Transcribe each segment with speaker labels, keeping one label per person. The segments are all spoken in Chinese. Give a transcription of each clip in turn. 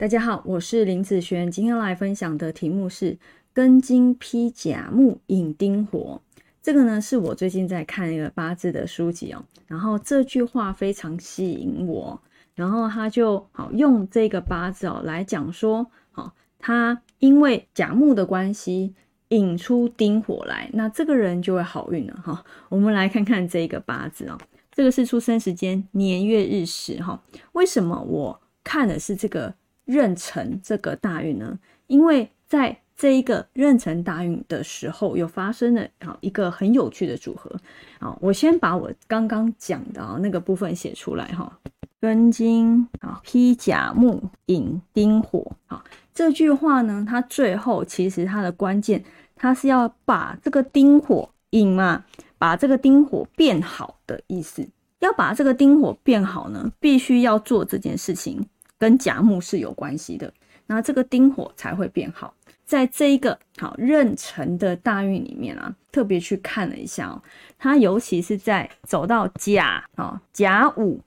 Speaker 1: 大家好，我是林子轩，今天来分享的题目是庚金披甲木引丁火。这个呢是我最近在看一个八字的书籍哦，然后这句话非常吸引我，然后他就好用这个八字哦来讲说，好，他因为甲木的关系引出丁火来，那这个人就会好运了哈。我们来看看这个八字哦，这个是出生时间年月日时哈。为什么我看的是这个壬辰这个大运呢？因为在这一个壬辰大运的时候，有发生了啊一个很有趣的组合啊。我先把我刚刚讲的啊那个部分写出来哈。庚金啊披甲木引丁火啊，这句话呢，它最后其实它的关键，它是要把这个丁火引嘛，把这个丁火变好的意思。要把这个丁火变好呢，必须要做这件事情，跟甲木是有关系的，那这个丁火才会变好。在这一个好壬辰的大运里面啊，特别去看了一下哦，它尤其是在走到甲啊甲午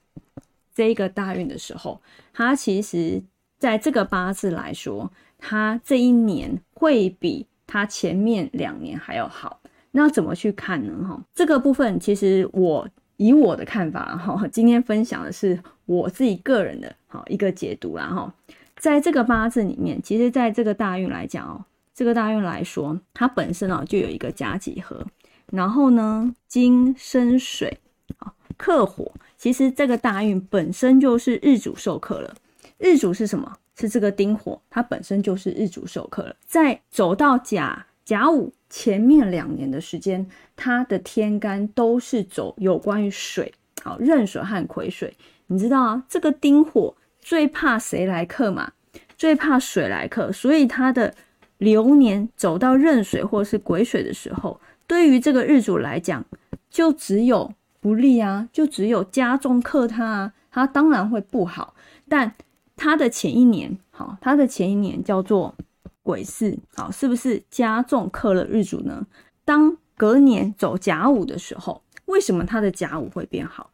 Speaker 1: 这一个大运的时候，它其实在这个八字来说，它这一年会比它前面两年还要好。那怎么去看呢？哈，这个部分其实我以我的看法哈，今天分享的是我自己个人的好一个解读啦哈。在这个八字里面，其实在这个大运来讲哦，这个大运来说，它本身哦就有一个甲己合，然后呢金生水啊克火，其实这个大运本身就是日主受克了。日主是什么？是这个丁火，它本身就是日主受克了。在走到甲甲午前面两年的时间，它的天干都是走有关于水，好壬水和癸水。你知道啊，这个丁火。最怕谁来克嘛？最怕水来克，所以他的流年走到壬水或是癸水的时候，对于这个日主来讲，就只有不利啊，就只有加重克他啊，他当然会不好。但他的前一年，好，他的前一年叫做癸巳，好，是不是加重克了日主呢？当隔年走甲午的时候，为什么他的甲午会变好？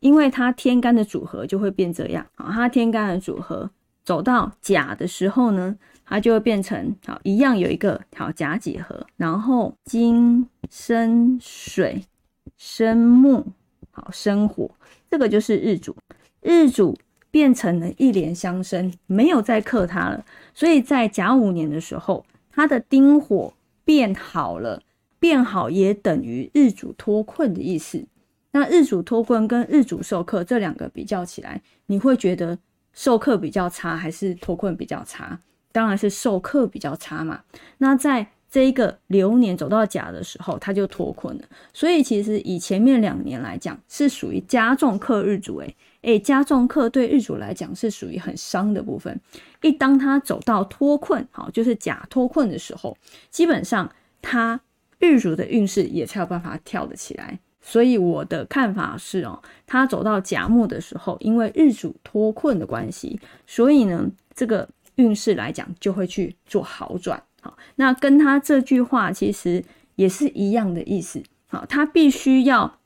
Speaker 1: 因为它天干的组合就会变这样啊，它天干的组合走到甲的时候呢，它就会变成好一样有一个好甲几何，然后金生水生木，好生火，这个就是日主，日主变成了一连相生，没有再克它了，所以在甲午年的时候，它的丁火变好了，变好也等于日主脱困的意思。那日主脱困跟日主受克这两个比较起来，你会觉得受克比较差还是脱困比较差？当然是受克比较差嘛。那在这一个流年走到甲的时候，他就脱困了。所以其实以前面两年来讲，是属于加重克日主。诶诶，加重克对日主来讲是属于很伤的部分。一当他走到脱困，好，就是甲脱困的时候，基本上他日主的运势也才有办法跳得起来。所以我的看法是哦，他走到甲木的时候，因为日主脱困的关系，所以呢，这个运势来讲就会去做好转。好，那跟他这句话其实也是一样的意思。好，他必须要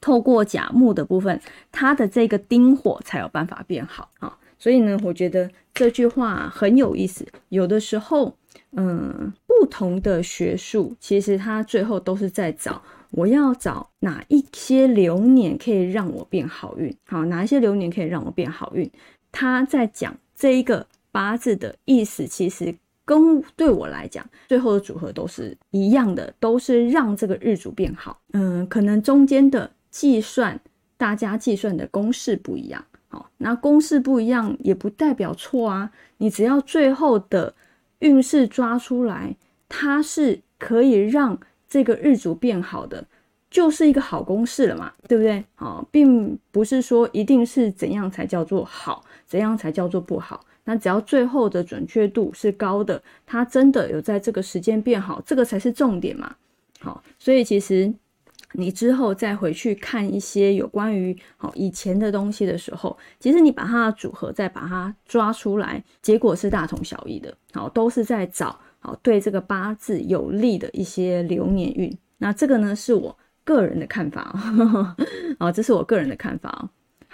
Speaker 1: 透过甲木的部分，他的这个丁火才有办法变好。好，所以呢，我觉得这句话很有意思。有的时候，嗯，不同的学术其实他最后都是在找。我要找哪一些流年可以让我变好运？好，哪一些流年可以让我变好运？他在讲这一个八字的意思，其实跟对我来讲，最后的组合都是一样的，都是让这个日主变好。嗯，可能中间的计算，大家计算的公式不一样。好，那公式不一样也不代表错啊。你只要最后的运势抓出来，它是可以让。这个日主变好的，就是一个好公式了嘛，对不对？好，并不是说一定是怎样才叫做好，怎样才叫做不好。那只要最后的准确度是高的，它真的有在这个时间变好，这个才是重点嘛。好，所以其实你之后再回去看一些有关于好以前的东西的时候，其实你把它的组合再把它抓出来，结果是大同小异的。好，都是在找。好，对这个八字有利的一些流年运，那这个呢是我个人的看法哦。好，这是我个人的看法哦。